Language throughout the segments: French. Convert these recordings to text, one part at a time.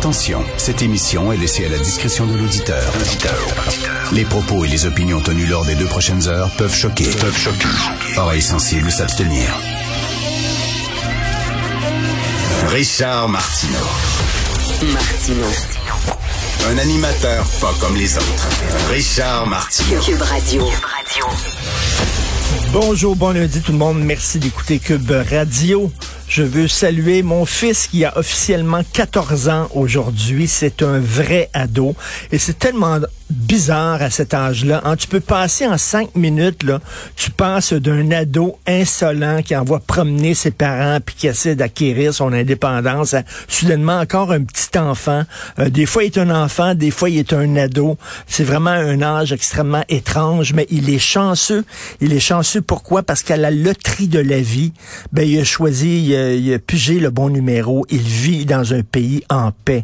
Attention, cette émission est laissée à la discrétion de l'auditeur. Les propos et les opinions tenues lors des deux prochaines heures peuvent choquer. Peuvent choquer. Oreilles sensibles s'abstenir. Richard Martineau. Martino. Un animateur pas comme les autres. Richard Martineau. Cube Radio. Bonjour, bon lundi tout le monde. Merci d'écouter Cube Radio. Je veux saluer mon fils qui a officiellement 14 ans aujourd'hui. C'est un vrai ado. Et c'est tellement bizarre à cet âge-là. Hein. Tu peux passer en cinq minutes, là, tu passes d'un ado insolent qui envoie promener ses parents puis qui essaie d'acquérir son indépendance à soudainement encore un petit enfant. Euh, des fois, il est un enfant, des fois, il est un ado. C'est vraiment un âge extrêmement étrange, mais il est chanceux. Il est chanceux pourquoi? Parce qu'à la loterie de la vie, ben, il a choisi, il a, il pigé le bon numéro. Il vit dans un pays en paix.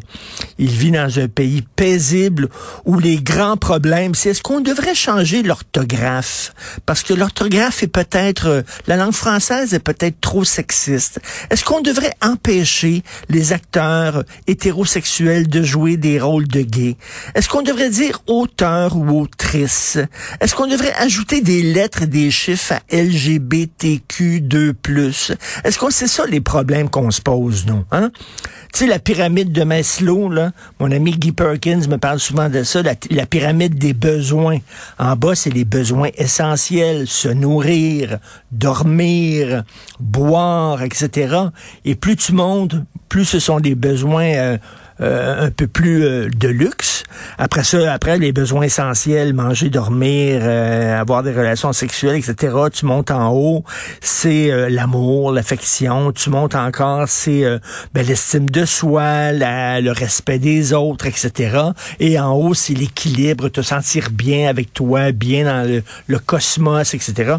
Il vit dans un pays paisible où les grand problème, c'est est-ce qu'on devrait changer l'orthographe? Parce que l'orthographe est peut-être, euh, la langue française est peut-être trop sexiste. Est-ce qu'on devrait empêcher les acteurs hétérosexuels de jouer des rôles de gays? Est-ce qu'on devrait dire auteur ou autrice? Est-ce qu'on devrait ajouter des lettres et des chiffres à LGBTQ2+. Est-ce qu'on c'est ça les problèmes qu'on se pose, nous, hein? Tu sais, la pyramide de Maslow, là, mon ami Guy Perkins me parle souvent de ça, pyramide des besoins. En bas, c'est les besoins essentiels, se nourrir, dormir, boire, etc. Et plus tu montes, plus ce sont des besoins euh, euh, un peu plus euh, de luxe. Après ça, après les besoins essentiels, manger, dormir, euh, avoir des relations sexuelles, etc. Tu montes en haut, c'est l'amour, l'affection. Tu montes encore, c'est ben, l'estime de soi, la, le respect des autres, etc. Et en haut, c'est l'équilibre, te sentir bien avec toi, bien dans le, le, cosmos, etc.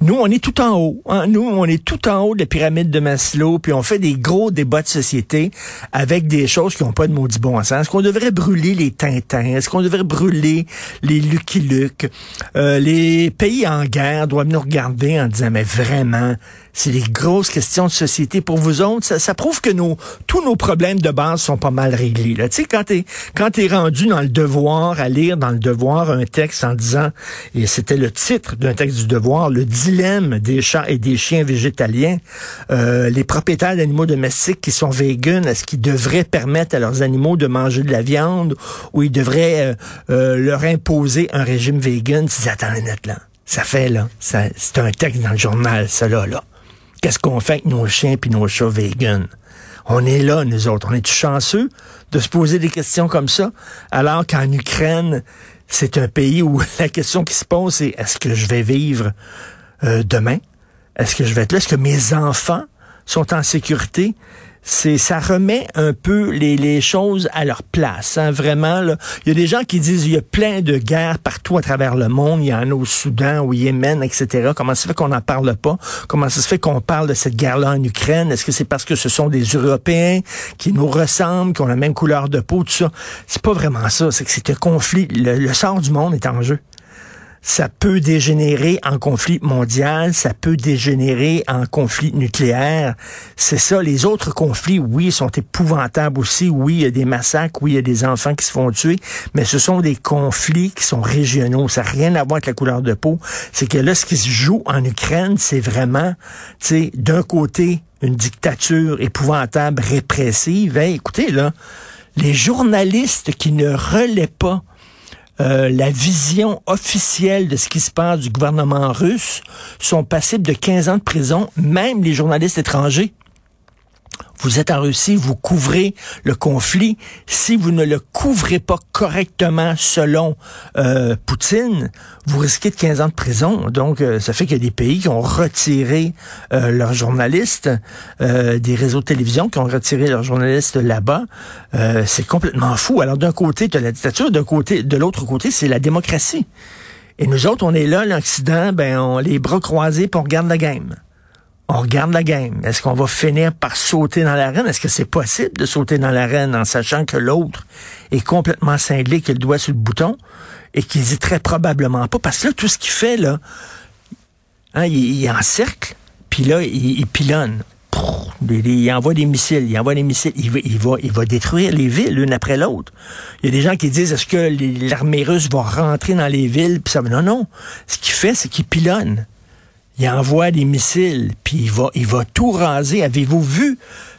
Nous, on est tout en haut. Hein? Nous, on est tout en haut de la pyramide de Maslow, puis on fait des gros débats de société avec des choses qui ont pas de maudit bon sens. Qu'on devrait brûler les Est-ce qu'on devrait brûler les Lucky Luke? Euh, les pays en guerre doivent nous regarder en disant, mais vraiment, c'est des grosses questions de société pour vous autres. Ça, ça, prouve que nos, tous nos problèmes de base sont pas mal réglés. Là. Tu sais, quand t'es quand es rendu dans le devoir, à lire dans le devoir un texte en disant, et c'était le titre d'un texte du devoir, le dilemme des chats et des chiens végétaliens, euh, les propriétaires d'animaux domestiques qui sont véganes, est-ce qu'ils devraient permettre à leurs animaux de manger de la viande ou ils devraient euh, euh, leur imposer un régime vegan? Tu dis, attends là. Ça fait, là, c'est un texte dans le journal, là, là. Qu'est-ce qu'on fait avec nos chiens puis nos chats vegan? On est là, nous autres. On est chanceux de se poser des questions comme ça, alors qu'en Ukraine, c'est un pays où la question qui se pose, c'est est-ce que je vais vivre euh, demain? Est-ce que je vais être là? Est-ce que mes enfants sont en sécurité? C'est ça remet un peu les, les choses à leur place. Hein, vraiment, là. il y a des gens qui disent il y a plein de guerres partout à travers le monde. Il y en a au Soudan, au Yémen, etc. Comment ça se fait qu'on n'en parle pas? Comment ça se fait qu'on parle de cette guerre-là en Ukraine? Est-ce que c'est parce que ce sont des Européens qui nous ressemblent, qui ont la même couleur de peau, tout ça? C'est pas vraiment ça. C'est que c'est un conflit. le sort du monde est en jeu ça peut dégénérer en conflit mondial, ça peut dégénérer en conflit nucléaire. C'est ça. Les autres conflits, oui, sont épouvantables aussi. Oui, il y a des massacres, oui, il y a des enfants qui se font tuer, mais ce sont des conflits qui sont régionaux. Ça n'a rien à voir avec la couleur de peau. C'est que là, ce qui se joue en Ukraine, c'est vraiment, tu sais, d'un côté, une dictature épouvantable, répressive. écoutez, là, les journalistes qui ne relaient pas euh, la vision officielle de ce qui se passe du gouvernement russe sont passibles de 15 ans de prison, même les journalistes étrangers. Vous êtes en Russie, vous couvrez le conflit. Si vous ne le couvrez pas correctement selon euh, Poutine, vous risquez de 15 ans de prison. Donc, euh, ça fait qu'il y a des pays qui ont retiré euh, leurs journalistes, des réseaux de télévision qui ont retiré leurs journalistes là-bas. c'est complètement fou. Alors, d'un côté, tu as la dictature, d'un côté, de l'autre côté, c'est la démocratie. Et nous autres, on est là, l'Occident, ben, on les bras croisés, pour on la game on regarde la game. Est-ce qu'on va finir par sauter dans l'arène? Est-ce que c'est possible de sauter dans l'arène en sachant que l'autre est complètement cinglé, qu'il doit sur le bouton et qu'il dit très probablement pas? Parce que là, tout ce qu'il fait, là, hein, il, il encercle, puis là, il, il pilonne. il envoie des missiles, il envoie des missiles, il va, il va, il va détruire les villes l'une après l'autre. Il y a des gens qui disent est-ce que l'armée russe va rentrer dans les villes? Puis ça non non, ce qu'il fait c'est qu'il pilonne. Il envoie des missiles puis il va il va tout raser. Avez-vous vu?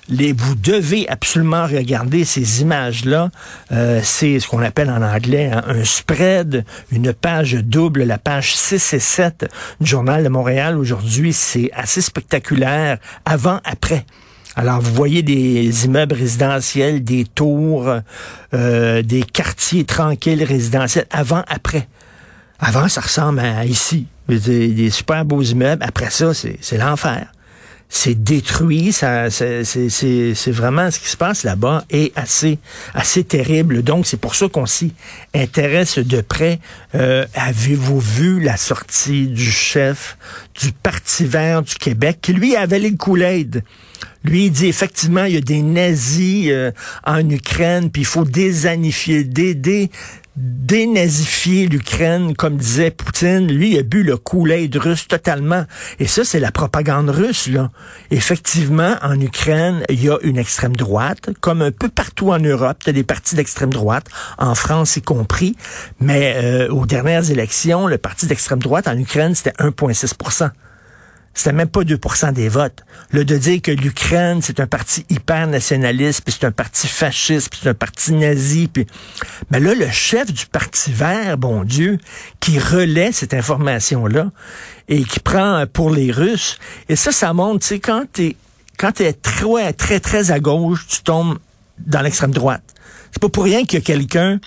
Les, vous devez absolument regarder ces images-là. Euh, c'est ce qu'on appelle en anglais hein, un spread, une page double, la page 6 et 7 du Journal de Montréal aujourd'hui. C'est assez spectaculaire, avant-après. Alors, vous voyez des immeubles résidentiels, des tours, euh, des quartiers tranquilles résidentiels, avant-après. Avant, ça ressemble à ici. Des, super beaux immeubles. Après ça, c'est l'enfer c'est détruit. Ça, c'est, vraiment ce qui se passe là-bas est assez, assez terrible. Donc, c'est pour ça qu'on s'y intéresse de près. Euh, avez-vous vu la sortie du chef du Parti vert du Québec qui, lui, avait les Kool-Aid? Lui, il dit effectivement, il y a des nazis euh, en Ukraine, puis il faut désanifier, dé, dé, dénazifier l'Ukraine, comme disait Poutine. Lui, il a bu le Kool-Aid russe totalement. Et ça, c'est la propagande russe, là. Effectivement, en Ukraine, il y a une extrême droite, comme un peu partout en Europe, il y a des partis d'extrême droite, en France y compris. Mais euh, aux dernières élections, le parti d'extrême droite en Ukraine, c'était 1,6 c'était même pas 2% des votes. Le de dire que l'Ukraine, c'est un parti hyper nationaliste, puis c'est un parti fasciste, puis c'est un parti nazi, puis... Mais là, le chef du Parti vert, bon Dieu, qui relaie cette information-là et qui prend pour les Russes, et ça, ça montre, tu sais, quand t'es quand t'es très, très, très à gauche, tu tombes dans l'extrême droite. C'est pas pour rien qu'il y a quelqu'un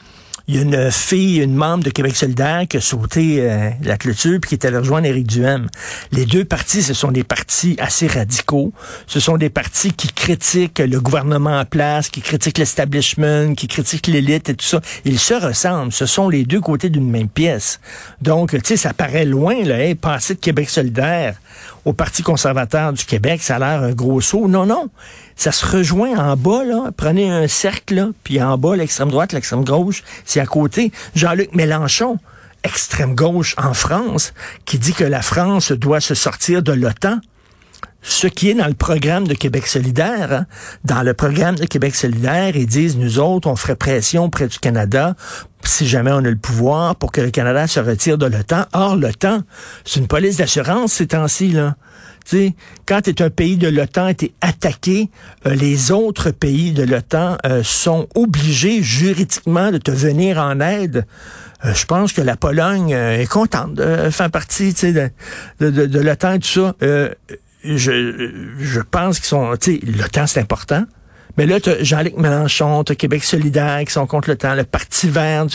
il y a une fille, une membre de Québec solidaire qui a sauté euh, la clôture puis qui est allée rejoindre Éric Duhem. Les deux partis, ce sont des partis assez radicaux. Ce sont des partis qui critiquent le gouvernement en place, qui critiquent l'establishment, qui critiquent l'élite et tout ça. Ils se ressemblent. Ce sont les deux côtés d'une même pièce. Donc, tu sais, ça paraît loin, là, hein, passer de Québec solidaire au Parti conservateur du Québec, ça a l'air un gros saut. Non, non. Ça se rejoint en bas, là. Prenez un cercle, là, puis en bas, l'extrême droite, l'extrême gauche, c'est à côté. Jean-Luc Mélenchon, extrême gauche en France, qui dit que la France doit se sortir de l'OTAN ce qui est dans le programme de Québec solidaire. Hein. Dans le programme de Québec solidaire, ils disent, nous autres, on ferait pression près du Canada si jamais on a le pouvoir pour que le Canada se retire de l'OTAN. Or, l'OTAN, c'est une police d'assurance ces temps-ci. Là. Quand tu es un pays de l'OTAN et tu es attaqué, euh, les autres pays de l'OTAN euh, sont obligés juridiquement de te venir en aide. Euh, je pense que la Pologne est contente de faire partie de, l'OTAN et tout ça je, je pense qu'ils sont, temps c'est important. Mais là, tu Jean-Luc Mélenchon, tu Québec solidaire qui sont contre le temps, le Parti vert,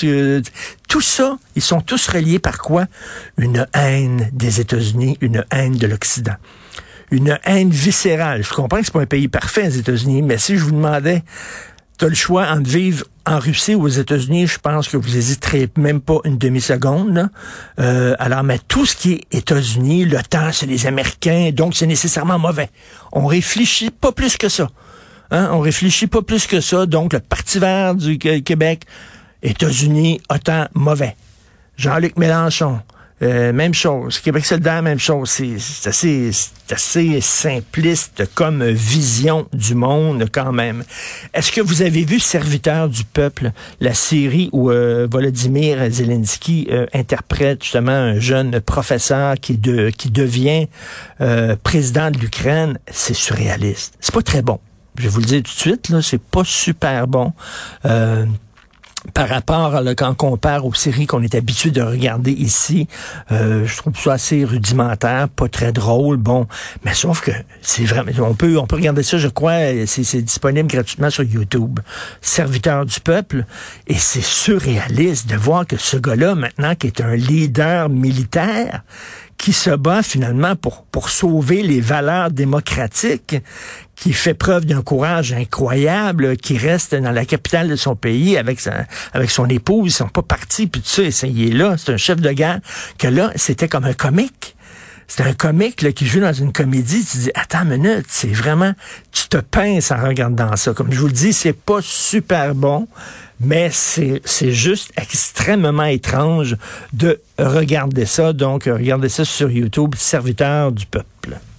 tout ça, ils sont tous reliés par quoi? Une haine des États-Unis, une haine de l'Occident. Une haine viscérale. Je comprends que c'est pas un pays parfait, les États-Unis, mais si je vous demandais tu as le choix entre vivre en Russie ou aux États-Unis, je pense que vous hésiterez même pas une demi-seconde. Euh, alors, mais tout ce qui est États-Unis, le temps, c'est les Américains, donc c'est nécessairement mauvais. On réfléchit pas plus que ça. Hein? On réfléchit pas plus que ça. Donc, le Parti vert du Québec, États-Unis, autant mauvais. Jean-Luc Mélenchon, euh, même chose. Québec solidaire, même chose. C'est assez, assez simpliste comme vision du monde quand même. Est-ce que vous avez vu Serviteur du peuple, la série où euh, Volodymyr Zelensky euh, interprète justement un jeune professeur qui, qui devient président de l'Ukraine? C'est surréaliste. C'est pas très bon. Je vais vous le dire tout de suite, là, c'est pas super bon par rapport à, quand on compare aux séries qu'on est habitué de regarder ici, euh, je trouve ça assez rudimentaire, pas très drôle, bon, mais sauf que c'est vraiment, on peut, on peut regarder ça, je crois, c'est disponible gratuitement sur YouTube. Serviteur du peuple, et c'est surréaliste de voir que ce gars-là, maintenant, qui est un leader militaire, qui se bat finalement pour, pour sauver les valeurs démocratiques, qui fait preuve d'un courage incroyable, qui reste dans la capitale de son pays avec, sa, avec son épouse, ils sont pas partis, puis il est là, c'est un chef de guerre, que là, c'était comme un comique. C'est un comique là, qui joue dans une comédie. Tu dis, attends une minute, c'est vraiment, tu te pinces en regardant ça. Comme je vous le dis, c'est pas super bon, mais c'est, c'est juste extrêmement étrange de regarder ça. Donc, regardez ça sur YouTube, Serviteur du peuple.